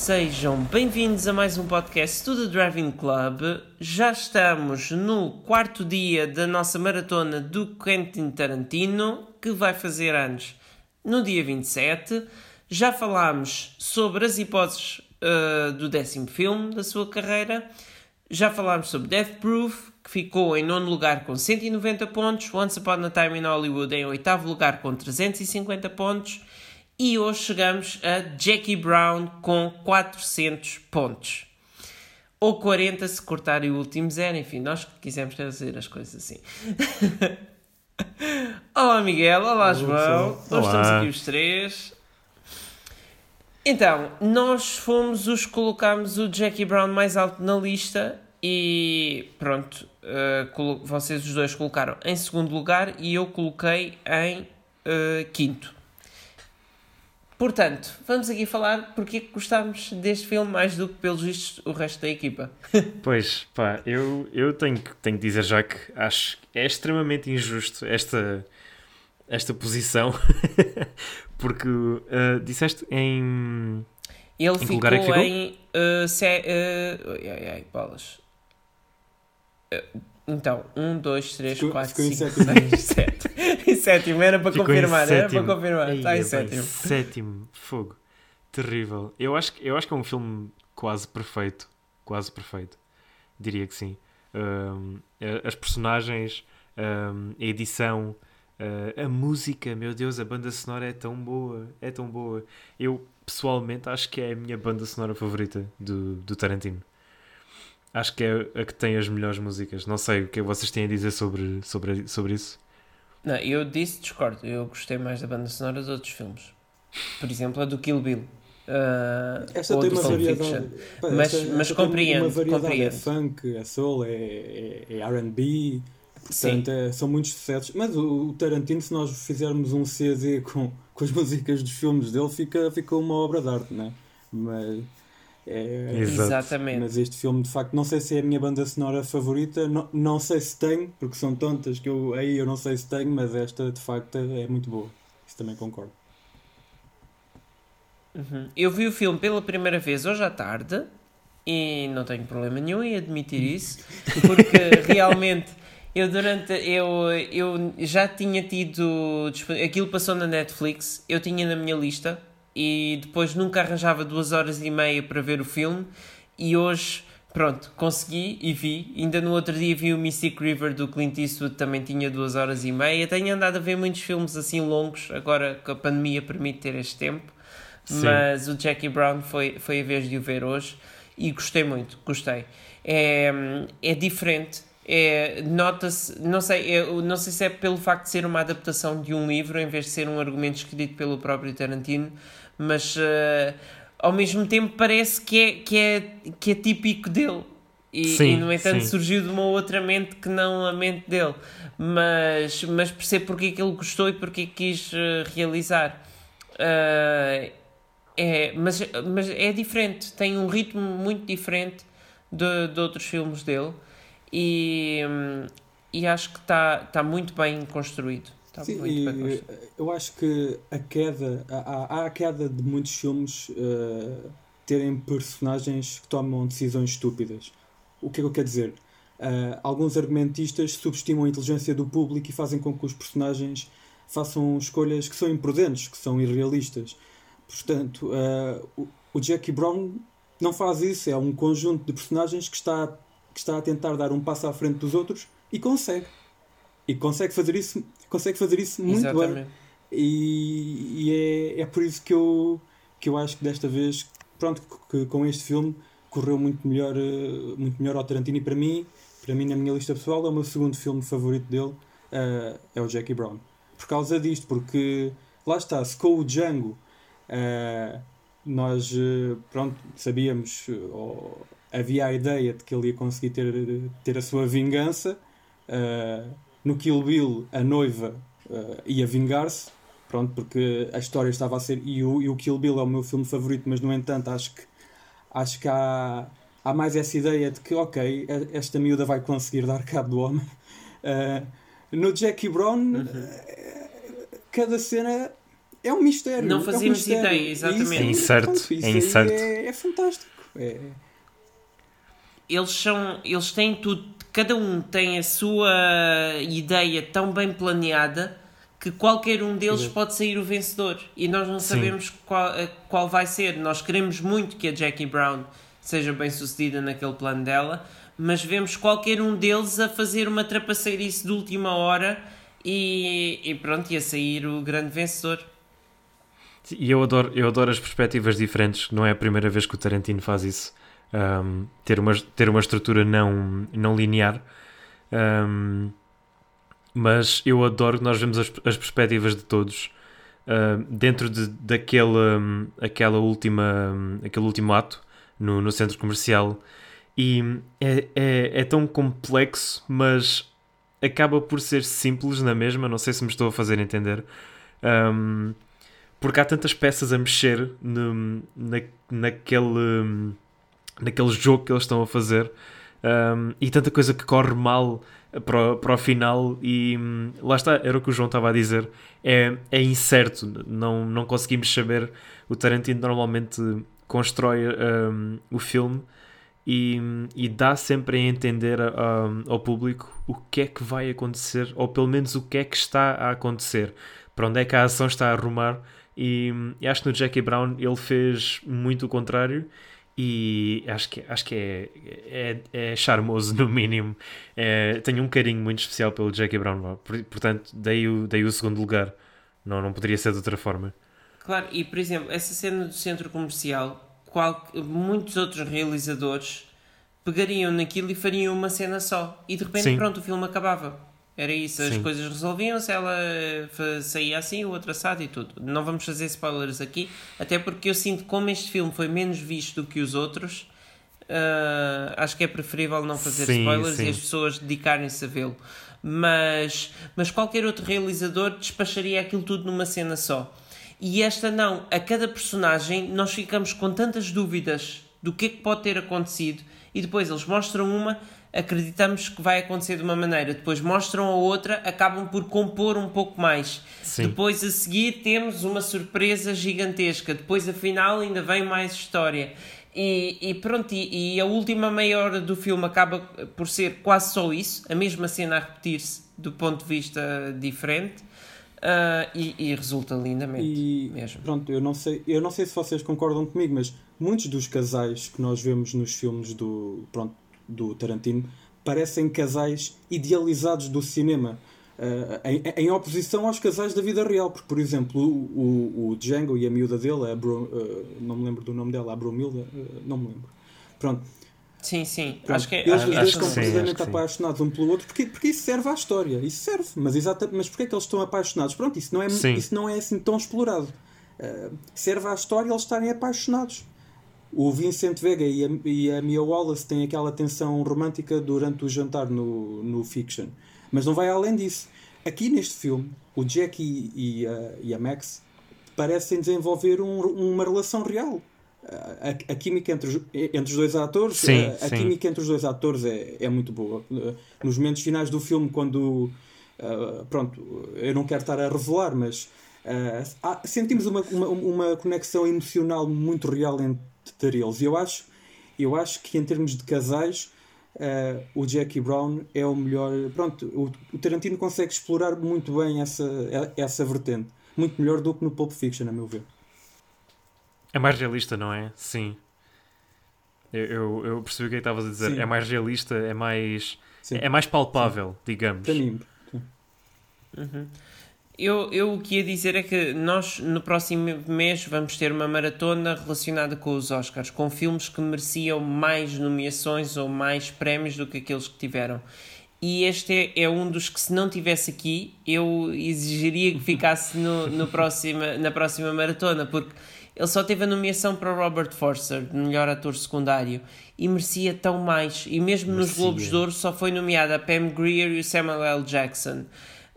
Sejam bem-vindos a mais um podcast do The Driving Club. Já estamos no quarto dia da nossa maratona do Quentin Tarantino, que vai fazer anos no dia 27. Já falámos sobre as hipóteses uh, do décimo filme da sua carreira. Já falámos sobre Death Proof, que ficou em nono lugar com 190 pontos. Once Upon a Time in Hollywood em oitavo lugar com 350 pontos e hoje chegamos a Jackie Brown com 400 pontos. Ou 40 se cortarem o último zero, enfim, nós quisemos fazer as coisas assim. olá Miguel, olá João, nós estamos aqui os três. Então, nós fomos os que colocámos o Jackie Brown mais alto na lista e pronto, uh, vocês os dois colocaram em segundo lugar e eu coloquei em uh, quinto. Portanto, vamos aqui falar porque é que gostámos deste filme mais do que, pelos vistos, o resto da equipa. pois, pá, eu, eu tenho, tenho que dizer já que acho que é extremamente injusto esta, esta posição, porque uh, disseste em. Ele em ficou, é ficou, em. Uh, se, uh, ai, ai, bolas. Uh, então, 1, 2, 3, 4, 5, 6, 7. Sétimo, era para Ficou confirmar, era para confirmar. Está em sétimo. Sétimo, fogo. Terrível. Eu acho, eu acho que é um filme quase perfeito. Quase perfeito. Diria que sim. Um, as personagens, um, a edição, uh, a música, meu Deus, a banda sonora é tão boa. É tão boa. Eu, pessoalmente, acho que é a minha banda sonora favorita do, do Tarantino. Acho que é a que tem as melhores músicas. Não sei o que vocês têm a dizer sobre, sobre, sobre isso. Não, eu disse discordo. Eu gostei mais da banda sonora dos outros filmes. Por exemplo, a do Kill Bill. Uh, esta tem uma variedade. Pá, mas esta, mas esta compreendo. Uma variedade. Compreendo. É funk, é soul, é, é, é RB. Portanto, é, são muitos sucessos. Mas o, o, Tarantino, se nós fizermos um CD com, com as músicas dos filmes dele, fica, fica uma obra de arte, não é? Mas é, Exatamente. Mas este filme, de facto, não sei se é a minha banda sonora favorita, não, não sei se tenho, porque são tantas que eu, aí eu não sei se tenho, mas esta, de facto, é muito boa. Isso também concordo. Uhum. Eu vi o filme pela primeira vez hoje à tarde e não tenho problema nenhum em admitir isso, porque realmente eu durante eu, eu já tinha tido aquilo passou na Netflix, eu tinha na minha lista e depois nunca arranjava duas horas e meia para ver o filme e hoje pronto, consegui e vi. Ainda no outro dia vi o Mystic River do Clint Eastwood, também tinha duas horas e meia. Tenho andado a ver muitos filmes assim longos, agora que a pandemia permite ter este tempo. Sim. Mas o Jackie Brown foi, foi a vez de o ver hoje e gostei muito, gostei. É, é diferente, é, nota-se, não sei, é, não sei se é pelo facto de ser uma adaptação de um livro em vez de ser um argumento escrito pelo próprio Tarantino, mas uh, ao mesmo tempo parece que é, que é, que é típico dele. E, sim, e no entanto sim. surgiu de uma outra mente que não a mente dele. Mas, mas percebo porque é que ele gostou e porque é quis uh, realizar. Uh, é, mas, mas é diferente, tem um ritmo muito diferente de, de outros filmes dele e, um, e acho que está tá muito bem construído. Está Sim, e eu acho que a queda, há, há a queda de muitos filmes uh, terem personagens que tomam decisões estúpidas. O que é que eu quero dizer? Uh, alguns argumentistas subestimam a inteligência do público e fazem com que os personagens façam escolhas que são imprudentes, que são irrealistas. Portanto, uh, o, o Jackie Brown não faz isso, é um conjunto de personagens que está, que está a tentar dar um passo à frente dos outros e consegue. E consegue fazer isso, consegue fazer isso muito Exatamente. bem. E, e, é, é por isso que eu, que eu acho que desta vez, pronto, que, com este filme correu muito melhor, eh, muito melhor ao Tarantino e para mim, para mim na minha lista pessoal, é o meu segundo filme favorito dele, uh, é o Jackie Brown. Por causa disto, porque lá está, se com o Django uh, nós pronto, sabíamos, ou havia a ideia de que ele ia conseguir ter, ter a sua vingança. Uh, no Kill Bill, a noiva uh, ia vingar-se, pronto, porque a história estava a ser. E o, e o Kill Bill é o meu filme favorito, mas no entanto acho que, acho que há, há mais essa ideia de que, ok, esta miúda vai conseguir dar cabo do homem. Uh, no Jackie Brown, uhum. uh, cada cena é um mistério. Não é um fazíamos mistério. ideia, exatamente. Isso, É incerto, pronto, isso é incerto. É, é fantástico. É, eles são eles têm tudo cada um tem a sua ideia tão bem planeada que qualquer um deles Exato. pode sair o vencedor e nós não Sim. sabemos qual, eh, qual vai ser nós queremos muito que a Jackie Brown seja bem sucedida naquele plano dela mas vemos qualquer um deles a fazer uma trapaceirice de última hora e, e pronto, ia sair o grande vencedor E eu adoro, eu adoro as perspectivas diferentes. Não é a primeira vez que o Tarantino faz isso. Um, ter, uma, ter uma estrutura não, não linear. Um, mas eu adoro que nós vemos as, as perspectivas de todos uh, dentro de, daquele um, aquela última, aquele último ato no, no centro comercial. E é, é, é tão complexo, mas acaba por ser simples na mesma. Não sei se me estou a fazer entender. Um, porque há tantas peças a mexer no, na, naquele, naquele jogo que eles estão a fazer. Um, e tanta coisa que corre mal para, para o final e hum, lá está, era o que o João estava a dizer. É, é incerto, não, não conseguimos saber. O Tarantino normalmente constrói um, o filme e, e dá sempre a entender a- a- ao público o que é que vai acontecer ou pelo menos o que é que está a acontecer. Para onde é que a ação está a arrumar e, e acho que no Jackie Brown ele fez muito o contrário e acho que, acho que é, é, é charmoso no mínimo É, tenho um carinho muito especial pelo Jackie Brown portanto dei o, dei o segundo lugar não, não poderia ser de outra forma Claro, e por exemplo, essa cena do centro comercial, qual, muitos outros realizadores pegariam naquilo e fariam uma cena só. E de repente, Sim. pronto, o filme acabava. Era isso, as Sim. coisas resolviam-se, ela saía assim, o outro assado e tudo. Não vamos fazer spoilers aqui, até porque eu sinto que como este filme foi menos visto do que os outros, ah, acho que é preferível não fazer Sim, spoilers sim. e as pessoas dedicarem-se a vê-lo. Mas, mas qualquer outro realizador despacharia aquilo tudo numa cena só. E esta não, a cada personagem nós ficamos com tantas dúvidas do que é que pode ter acontecido e depois eles mostram uma, acreditamos que vai acontecer de uma maneira, depois mostram a outra, acabam por compor um pouco mais. Sim. Depois a seguir temos uma surpresa gigantesca, depois afinal ainda vem mais história. E, e pronto, e, e a última meia hora do filme acaba por ser quase só isso, a mesma cena a repetir-se do ponto de vista diferente. ah, e, e resulta lindamente E mesmo. pronto, eu não sei, eu não sei se vocês concordam comigo, mas muitos dos casais que nós vemos nos filmes do, pronto, do Tarantino parecem casais idealizados do cinema. eh, em, em oposição aos casais da vida real, porque, por exemplo, o, o, o Django e a miúda dele, a Bro, eh, não me lembro do nome dela, a Bromilda, eh, não me lembro. Pronto, Sim, sim. Pronto, Acho que é. eles acho dois estão completamente apaixonados um pelo outro porque, porque isso serve à história isso serve mas exata mas porque é que eles estão apaixonados pronto isso não é Sim. isso não é assim tão explorado Uh, serve à história eles estarem apaixonados o Vincent Vega e a, e a Mia Wallace têm aquela tensão romântica durante o jantar no, no Fiction. Mas não vai além disso. Aqui neste filme o Jack e, e a, e a Max parecem desenvolver um- uma relação real. A, a química entre os, entre os dois atores Sim, a, sim. química entre os dois atores é, é muito boa. Nos momentos finais do filme quando uh, pronto eu não quero estar a revelar mas uh, há- sentimos uma, uma, uma conexão emocional muito real entre eles e eu acho eu acho que em termos de casais uh, o Jackie Brown é o melhor pronto o, o Tarantino consegue explorar muito bem essa essa vertente muito melhor do que no Pulp Fiction a meu ver É mais realista, não é? Sim. Eu, eu, eu percebi o que é que estavas a dizer. Sim. É mais realista, é mais. Sim. É mais palpável, digamos. para mim Uhum. Eu, eu o que ia dizer é que nós no próximo mês vamos ter uma maratona relacionada com os Oscars, com filmes que mereciam mais nomeações ou mais prémios do que aqueles que tiveram. E este é, é um dos que, se não tivesse aqui, eu exigiria que ficasse no, no próxima, na próxima maratona, porque ele só teve a nomeação para o Robert Forster, de melhor ator secundário, e merecia tão mais. E mesmo nos Merecia. Globos de Ouro só foi nomeada a Pam Grier e o Samuel L. Jackson.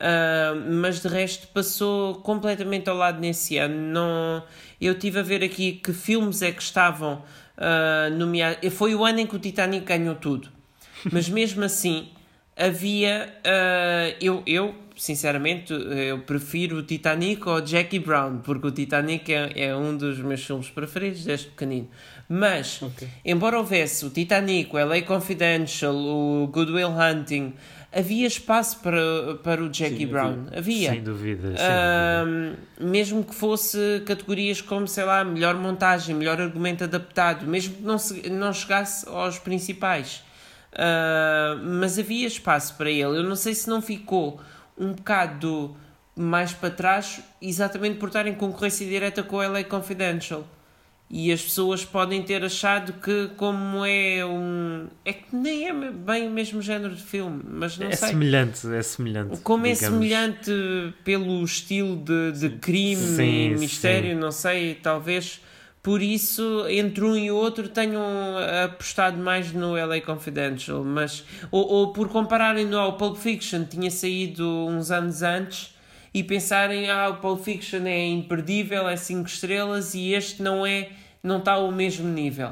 Ah, mas de resto passou completamente ao lado nesse ano. Não, eu tive a ver aqui que filmes é que estavam ah, nomeados. Foi o ano em que o Titanic ganhou tudo. Mas mesmo assim, havia. Uh, eu, eu, sinceramente, eu prefiro o Titanic ao Jackie Brown, porque o Titanic é, é um dos meus filmes preferidos desde pequenino. Mas, okay. embora houvesse o Titanic, o LA Confidential, o Good Will Hunting, havia espaço para, para o Jackie Sim, Brown. Havia. Sem dúvida. Sem dúvida. Mesmo que fosse categorias como, sei lá, melhor montagem, melhor argumento adaptado, mesmo que não, se, não chegasse aos principais. Uh, mas havia espaço para ele. Eu não sei se não ficou um bocado mais para trás, exatamente por estar em concorrência direta com o LA Confidential e as pessoas podem ter achado que como é um é que nem é bem o mesmo género de filme mas não é sei semelhante é semelhante como é digamos. é semelhante pelo estilo de, de crime sim, e mistério sim. não sei talvez por isso entre um e outro tenham apostado mais no LA Confidential mas ou, ou por compararem ao Pulp Fiction tinha saído uns anos antes e pensarem, ah, o Pulp Fiction é imperdível, é 5 estrelas e este não é, não está ao mesmo nível.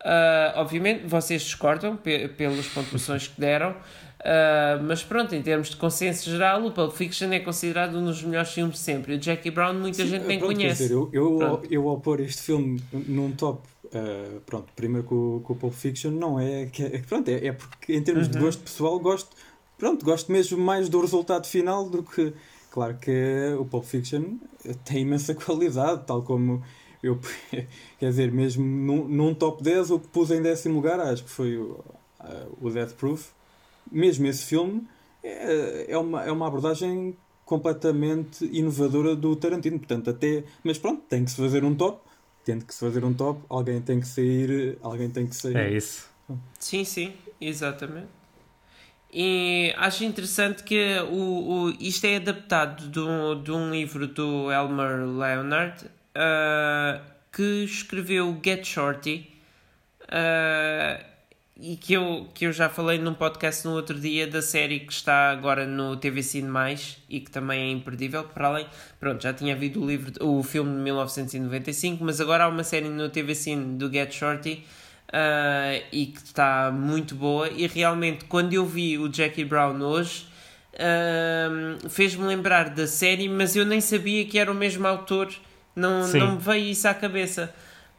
Uh, obviamente, vocês discordam pelas pontuações que deram, uh, mas pronto, em termos de consenso geral, o Pulp Fiction é considerado um dos melhores filmes de sempre. O Jackie Brown muita Sim, gente nem pronto, conhece. Dizer, eu, eu, eu, ao pôr este filme num top Uh, pronto, primeiro com, com o Pulp Fiction não é que é, pronto, é, é porque em termos uhum. de gosto pessoal gosto, pronto, gosto mesmo mais do resultado final do que Claro que o Pulp Fiction tem imensa qualidade, tal como eu, quer dizer, mesmo num, num top 10, o que pus em décimo lugar, acho que foi o, o Death Proof. Mesmo esse filme é, é, uma, é uma abordagem completamente inovadora do Tarantino, portanto, até, mas pronto, tem que se fazer um top, tem que se fazer um top, alguém tem que sair, alguém tem que sair. É isso. Sim, sim, exatamente. E acho interessante que o, o, isto é adaptado de um, de um livro do Elmer Leonard uh, que escreveu Get Shorty uh, e que eu, que eu já falei num podcast no outro dia da série que está agora no TV Cine Mais e que também é imperdível. Para além, pronto, já tinha havido o, livro, o filme de 1995, mas agora há uma série no TV Cine do Get Shorty uh, e que está muito boa. E realmente, quando eu vi o Jackie Brown hoje, uh, fez-me lembrar da série, mas eu nem sabia que era o mesmo autor, não, não me veio isso à cabeça.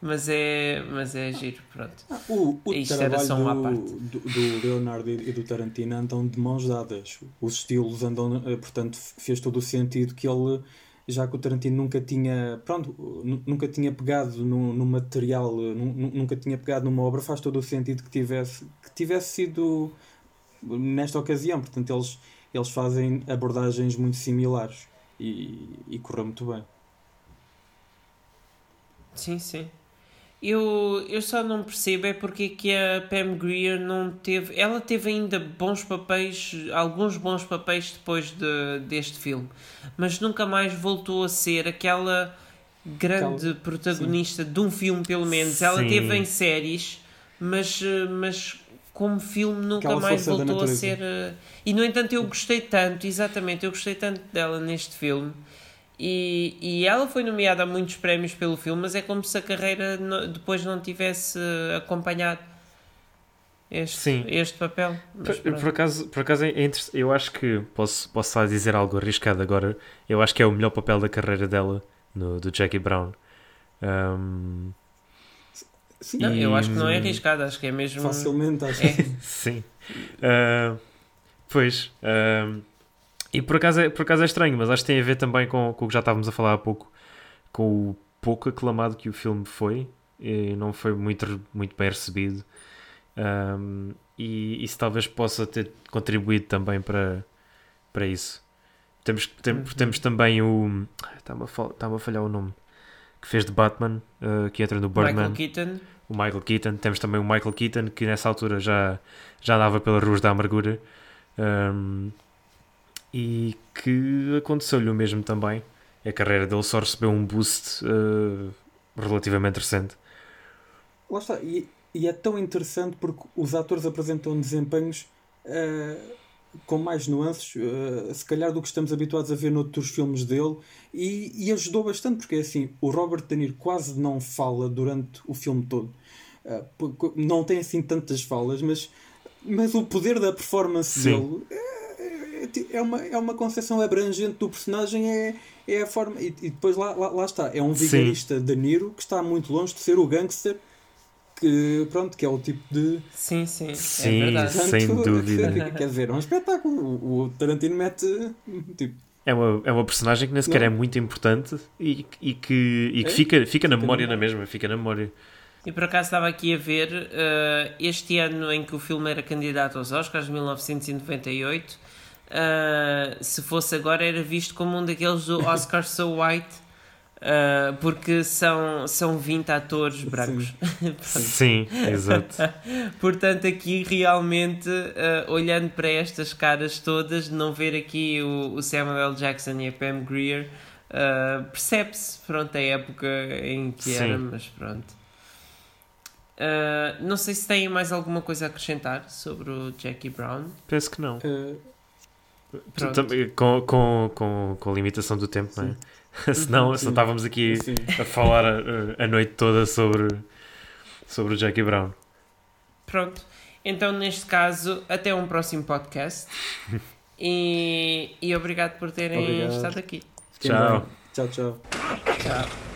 Mas é, mas é giro, pronto. Ah, o, o Isto era só uma do, parte. Do, do Leonardo e do Tarantino andam de mãos dadas. Os estilos andam, eh, portanto, fez todo o sentido que ele já que o Tarantino nunca tinha, pronto, nunca tinha pegado no, no material, nunca tinha pegado numa obra, faz todo o sentido que tivesse, que tivesse sido nesta ocasião. Portanto, eles, eles fazem abordagens muito similares e, e correu muito bem. Sim, sim. Eu, eu só não percebo é porque que a Pam Grier não teve. Ela teve ainda bons papéis, alguns bons papéis depois de, deste filme, mas nunca mais voltou a ser aquela grande protagonista Sim. de um filme, pelo menos. Sim. Ela teve em séries, mas, mas como filme nunca mais voltou a ser. Eh, e no entanto, eu gostei tanto, exatamente, eu gostei tanto dela neste filme e, e ela foi nomeada a muitos prémios pelo filme, mas é como se a carreira no, depois não tivesse acompanhado este, Sim. este papel. Por, por, acaso, por acaso é interessante. Eu acho que posso, posso dizer algo arriscado agora. Eu acho que é o melhor papel da carreira dela, no, do Jackie Brown. Um, Sim, não, e... eu acho que não é arriscado, acho que é mesmo. Facilmente, acho é. que Sim. Uh, pois. Uh, e por acaso, é, por acaso é estranho, mas acho que tem a ver também com, com o que já estávamos a falar há pouco, com o pouco aclamado que o filme foi, e não foi muito, muito bem recebido. Um, e isso talvez possa ter contribuído também para, para isso. Temos, tem, uhum. temos também o. Está-me a, a falhar o nome. Que fez de Batman, uh, que entra no Birdman. Michael Keaton. O Michael Keaton. Temos também o Michael Keaton, que nessa altura já, já andava pelas ruas da amargura. Um, e que aconteceu-lhe o mesmo também. A carreira dele só recebeu um boost uh, relativamente recente. Lá está, e, e, é tão interessante porque os atores apresentam desempenhos uh, com mais nuances, uh, se calhar, do que estamos habituados a ver noutros filmes dele, e, e ajudou bastante, porque é assim, o Robert De Niro quase não fala durante o filme todo. não tem assim tantas falas, mas mas o poder da performance Sim. dele é, é, é uma, é uma concepção abrangente do personagem, é, é a forma. E, e depois lá, lá, lá está, é um Sim. vigarista de Niro que está muito longe de ser o gangster que, pronto, que é o tipo de. Sim, sim, Sim, é verdade. Sem dúvida. Quer dizer, é um espetáculo. O, o Tarantino mete. Tipo, É uma, é uma personagem que nem sequer Não. é muito importante e, e que, e que É? fica, fica na memória na mesma, fica na memória. E por acaso estava aqui a ver, eh, este ano em que o filme era candidato aos Oscars, 1998, eh, se fosse agora era visto como um daqueles do Oscar So White, eh, porque são, são 20 atores brancos. Sim, exato. Portanto, aqui realmente, eh, olhando para estas caras todas, não ver aqui o, o Samuel L. Jackson e a Pam Grier, eh, percebe-se, pronto, a época em que Sim. era, mas pronto. Não sei se têm mais alguma coisa a acrescentar sobre o Jackie Brown. Penso que não. Eh, Com, com, com, com a limitação do tempo, não é? senão, Sim. estávamos aqui assim, a falar a, a noite toda sobre, sobre o Jackie Brown. Pronto. Então, neste caso, até um próximo podcast. e, e obrigado por terem Obrigado. estado aqui. Tchau. Tchau, tchau. Tchau.